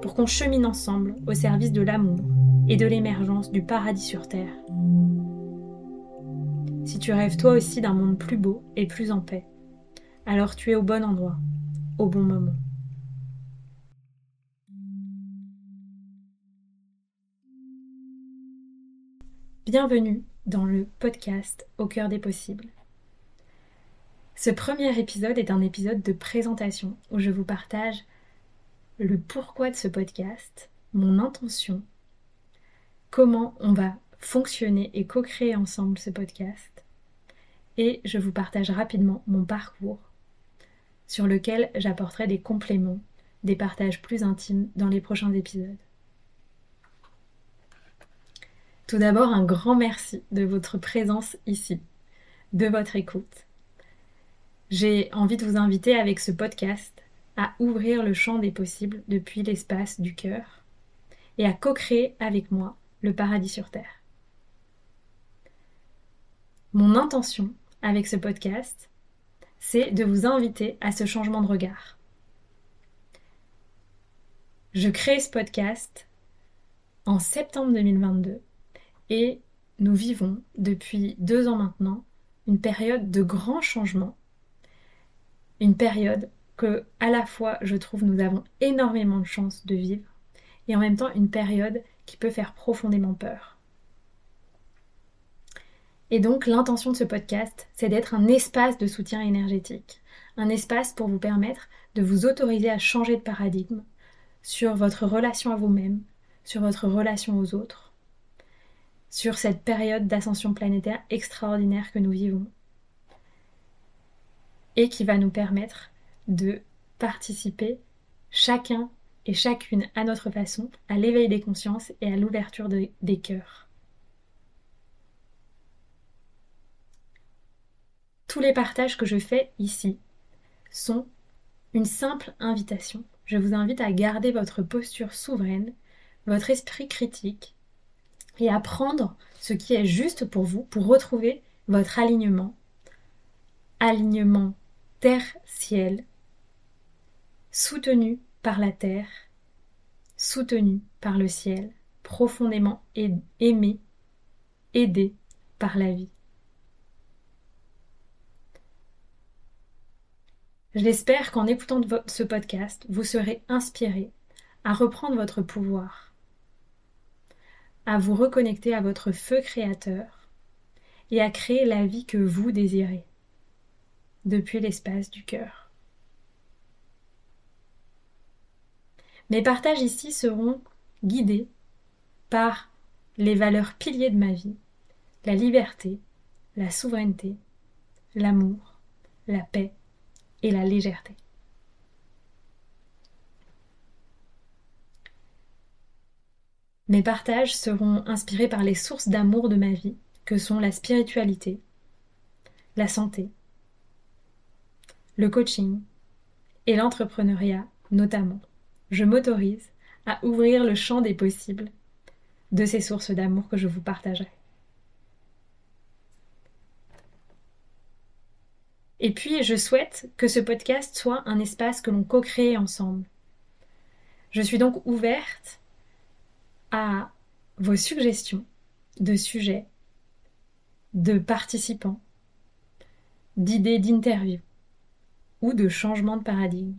pour qu'on chemine ensemble au service de l'amour et de l'émergence du paradis sur Terre. Si tu rêves toi aussi d'un monde plus beau et plus en paix, alors tu es au bon endroit, au bon moment. Bienvenue dans le podcast Au cœur des possibles. Ce premier épisode est un épisode de présentation où je vous partage le pourquoi de ce podcast, mon intention, comment on va fonctionner et co-créer ensemble ce podcast. Et je vous partage rapidement mon parcours sur lequel j'apporterai des compléments, des partages plus intimes dans les prochains épisodes. Tout d'abord, un grand merci de votre présence ici, de votre écoute. J'ai envie de vous inviter avec ce podcast à ouvrir le champ des possibles depuis l'espace du cœur et à co-créer avec moi le paradis sur Terre. Mon intention avec ce podcast, c'est de vous inviter à ce changement de regard. Je crée ce podcast en septembre 2022 et nous vivons depuis deux ans maintenant une période de grands changements, une période que à la fois je trouve nous avons énormément de chance de vivre et en même temps une période qui peut faire profondément peur. Et donc l'intention de ce podcast, c'est d'être un espace de soutien énergétique, un espace pour vous permettre de vous autoriser à changer de paradigme sur votre relation à vous-même, sur votre relation aux autres, sur cette période d'ascension planétaire extraordinaire que nous vivons et qui va nous permettre de participer chacun et chacune à notre façon à l'éveil des consciences et à l'ouverture des cœurs. Tous les partages que je fais ici sont une simple invitation. Je vous invite à garder votre posture souveraine, votre esprit critique et à prendre ce qui est juste pour vous pour retrouver votre alignement. Alignement terre-ciel soutenu par la terre, soutenu par le ciel, profondément aimé, aidé par la vie. J'espère qu'en écoutant ce podcast, vous serez inspiré à reprendre votre pouvoir, à vous reconnecter à votre feu créateur et à créer la vie que vous désirez depuis l'espace du cœur. Mes partages ici seront guidés par les valeurs piliers de ma vie, la liberté, la souveraineté, l'amour, la paix et la légèreté. Mes partages seront inspirés par les sources d'amour de ma vie, que sont la spiritualité, la santé, le coaching et l'entrepreneuriat notamment je m'autorise à ouvrir le champ des possibles de ces sources d'amour que je vous partagerai. Et puis, je souhaite que ce podcast soit un espace que l'on co-crée ensemble. Je suis donc ouverte à vos suggestions de sujets, de participants, d'idées d'interview ou de changement de paradigme.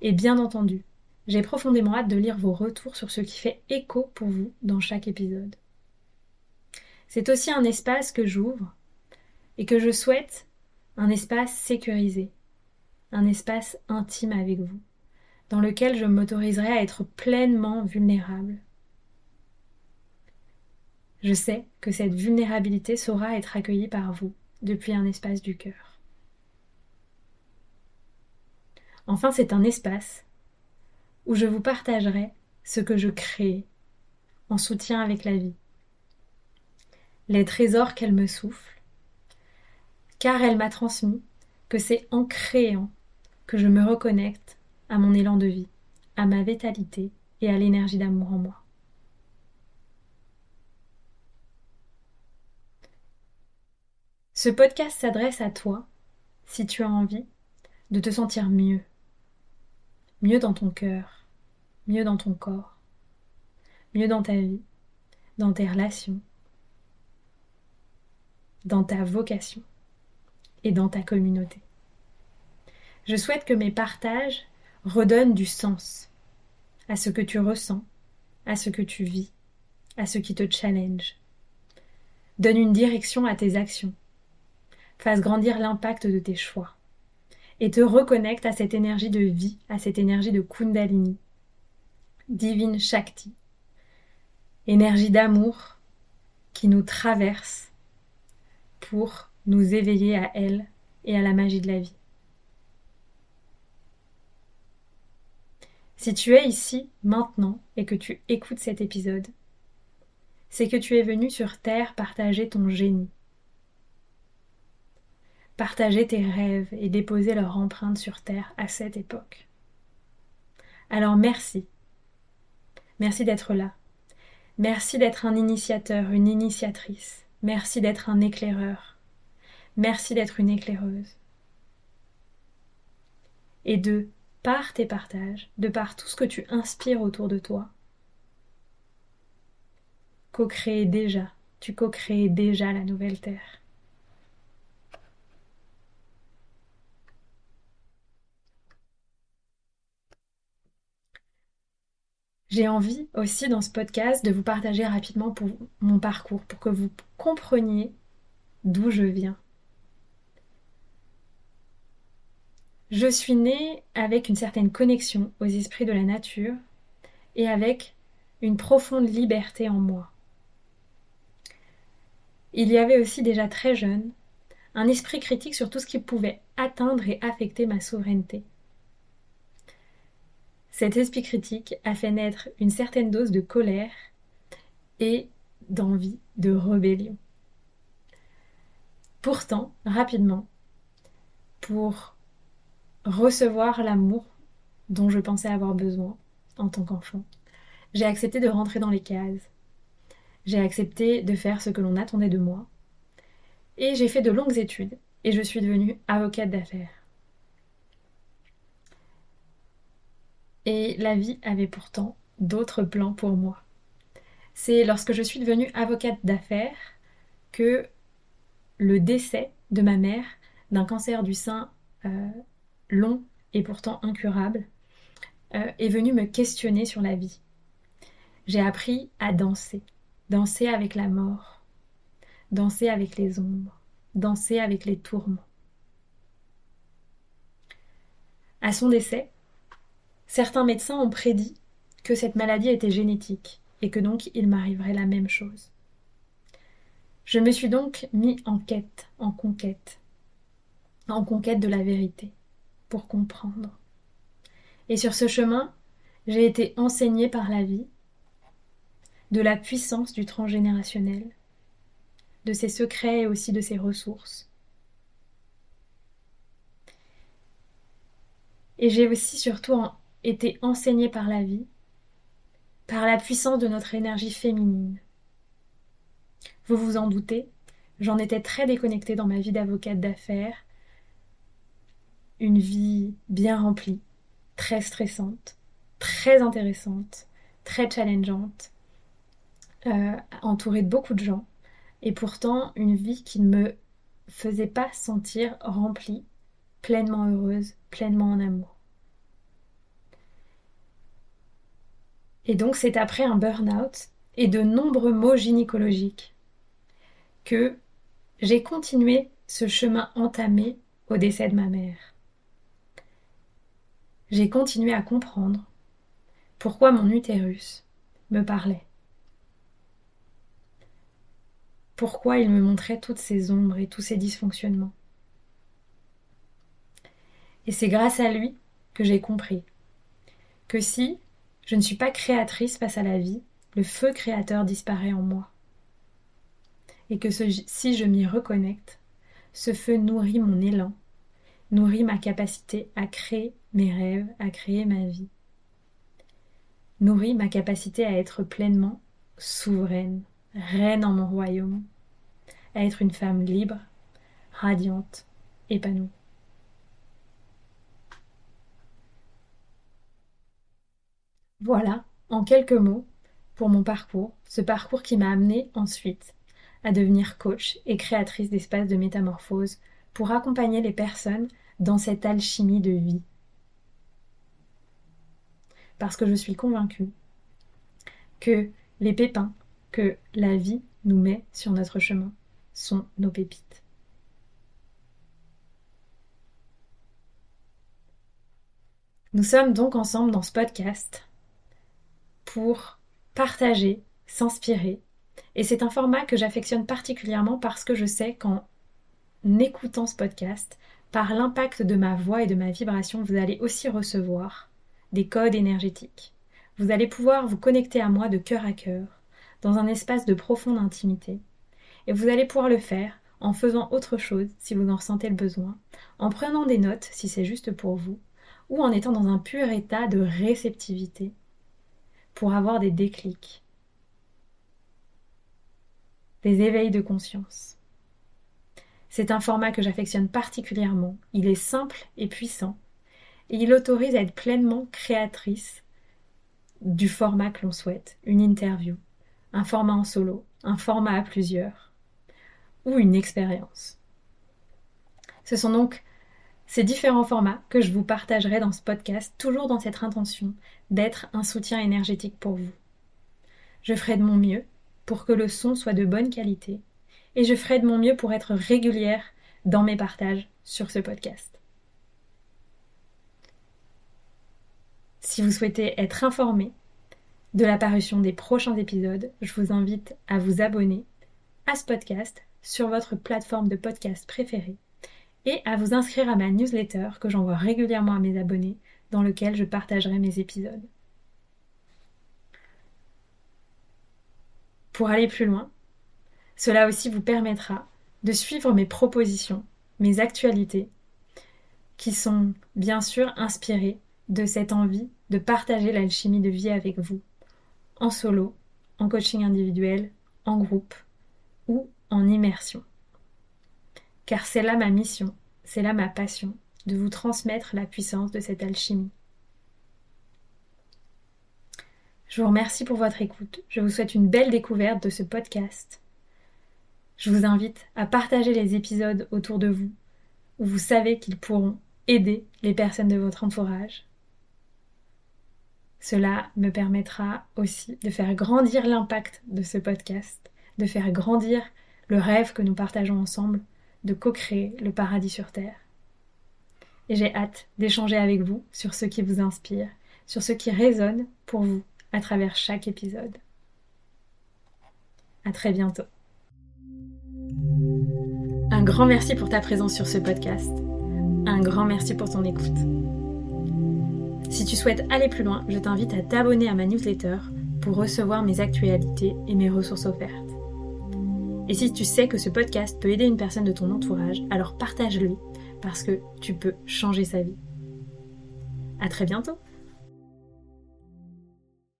Et bien entendu, J'ai profondément hâte de lire vos retours sur ce qui fait écho pour vous dans chaque épisode. C'est aussi un espace que j'ouvre et que je souhaite un espace sécurisé, un espace intime avec vous, dans lequel je m'autoriserai à être pleinement vulnérable. Je sais que cette vulnérabilité saura être accueillie par vous depuis un espace du cœur. Enfin, c'est un espace où je vous partagerai ce que je crée en soutien avec la vie, les trésors qu'elle me souffle, car elle m'a transmis que c'est en créant que je me reconnecte à mon élan de vie, à ma vitalité et à l'énergie d'amour en moi. Ce podcast s'adresse à toi si tu as envie de te sentir mieux, mieux dans ton cœur, mieux dans ton corps, mieux dans ta vie, dans tes relations, dans ta vocation et dans ta communauté. Je souhaite que mes partages redonnent du sens à ce que tu ressens, à ce que tu vis, à ce qui te challenge. Donne une direction à tes actions. Fasse grandir l'impact de tes choix et te reconnecte à cette énergie de vie, à cette énergie de Kundalini, divine Shakti, énergie d'amour qui nous traverse pour nous éveiller à elle et à la magie de la vie. Si tu es ici maintenant et que tu écoutes cet épisode, c'est que tu es venu sur Terre partager ton génie, partager tes rêves et déposer leur empreinte sur Terre à cette époque. Alors merci. Merci d'être là. Merci d'être un initiateur, une initiatrice. Merci d'être un éclaireur. Merci d'être une éclaireuse. Et de, par tes partages, de par tout ce que tu inspires autour de toi, co-créer déjà, tu co-crées déjà la nouvelle Terre. J'ai envie aussi dans ce podcast de vous partager rapidement mon parcours, pour que vous compreniez d'où je viens. Je suis née avec une certaine connexion aux esprits de la nature et avec une profonde liberté en moi. Il y avait aussi déjà très jeune un esprit critique sur tout ce qui pouvait atteindre et affecter ma souveraineté. Cet esprit critique a fait naître une certaine dose de colère et d'envie de rébellion. Pourtant, rapidement, pour recevoir l'amour dont je pensais avoir besoin en tant qu'enfant, j'ai accepté de rentrer dans les cases. J'ai accepté de faire ce que l'on attendait de moi. Et j'ai fait de longues études et je suis devenue avocate d'affaires. Et la vie avait pourtant d'autres plans pour moi. C'est lorsque je suis devenue avocate d'affaires que le décès de ma mère d'un cancer du sein euh, long et pourtant incurable euh, est venu me questionner sur la vie. J'ai appris à danser, danser avec la mort, danser avec les ombres, danser avec les tourments. À son décès, Certains médecins ont prédit que cette maladie était génétique et que donc il m'arriverait la même chose. Je me suis donc mis en quête, en conquête, en conquête de la vérité, pour comprendre. Et sur ce chemin, j'ai été enseignée par la vie de la puissance du transgénérationnel, de ses secrets et aussi de ses ressources. Et j'ai aussi surtout été enseigné par la vie, par la puissance de notre énergie féminine. Vous vous en doutez, j'en étais très déconnectée dans ma vie d'avocate d'affaires, une vie bien remplie, très stressante, très intéressante, très challengeante, euh, entourée de beaucoup de gens, et pourtant une vie qui ne me faisait pas sentir remplie, pleinement heureuse, pleinement en amour. Et donc c'est après un burn-out et de nombreux maux gynécologiques que j'ai continué ce chemin entamé au décès de ma mère. J'ai continué à comprendre pourquoi mon utérus me parlait. Pourquoi il me montrait toutes ces ombres et tous ces dysfonctionnements. Et c'est grâce à lui que j'ai compris que si je ne suis pas créatrice face à la vie, le feu créateur disparaît en moi. Et que si je m'y reconnecte, ce feu nourrit mon élan, nourrit ma capacité à créer mes rêves, à créer ma vie, nourrit ma capacité à être pleinement souveraine, reine en mon royaume, à être une femme libre, radiante, épanouie. Voilà, en quelques mots, pour mon parcours, ce parcours qui m'a amené ensuite à devenir coach et créatrice d'espaces de métamorphose pour accompagner les personnes dans cette alchimie de vie. Parce que je suis convaincue que les pépins que la vie nous met sur notre chemin sont nos pépites. Nous sommes donc ensemble dans ce podcast pour partager, s'inspirer. Et c'est un format que j'affectionne particulièrement parce que je sais qu'en écoutant ce podcast, par l'impact de ma voix et de ma vibration, vous allez aussi recevoir des codes énergétiques. Vous allez pouvoir vous connecter à moi de cœur à cœur, dans un espace de profonde intimité. Et vous allez pouvoir le faire en faisant autre chose si vous en ressentez le besoin, en prenant des notes si c'est juste pour vous, ou en étant dans un pur état de réceptivité pour avoir des déclics, des éveils de conscience. C'est un format que j'affectionne particulièrement. Il est simple et puissant et il autorise à être pleinement créatrice du format que l'on souhaite, une interview, un format en solo, un format à plusieurs ou une expérience. Ce sont donc ces différents formats que je vous partagerai dans ce podcast, toujours dans cette intention d'être un soutien énergétique pour vous. Je ferai de mon mieux pour que le son soit de bonne qualité et je ferai de mon mieux pour être régulière dans mes partages sur ce podcast. Si vous souhaitez être informé de l'apparition des prochains épisodes, je vous invite à vous abonner à ce podcast sur votre plateforme de podcast préférée et à vous inscrire à ma newsletter que j'envoie régulièrement à mes abonnés dans lequel je partagerai mes épisodes. Pour aller plus loin, cela aussi vous permettra de suivre mes propositions, mes actualités, qui sont bien sûr inspirées de cette envie de partager l'alchimie de vie avec vous, en solo, en coaching individuel, en groupe ou en immersion car c'est là ma mission, c'est là ma passion, de vous transmettre la puissance de cette alchimie. Je vous remercie pour votre écoute. Je vous souhaite une belle découverte de ce podcast. Je vous invite à partager les épisodes autour de vous, où vous savez qu'ils pourront aider les personnes de votre entourage. Cela me permettra aussi de faire grandir l'impact de ce podcast, de faire grandir le rêve que nous partageons ensemble de co-créer le paradis sur Terre. Et j'ai hâte d'échanger avec vous sur ce qui vous inspire, sur ce qui résonne pour vous à travers chaque épisode. À très bientôt. Un grand merci pour ta présence sur ce podcast. Un grand merci pour ton écoute. Si tu souhaites aller plus loin, je t'invite à t'abonner à ma newsletter pour recevoir mes actualités et mes ressources offertes. Et si tu sais que ce podcast peut aider une personne de ton entourage, alors partage-le parce que tu peux changer sa vie. À très bientôt!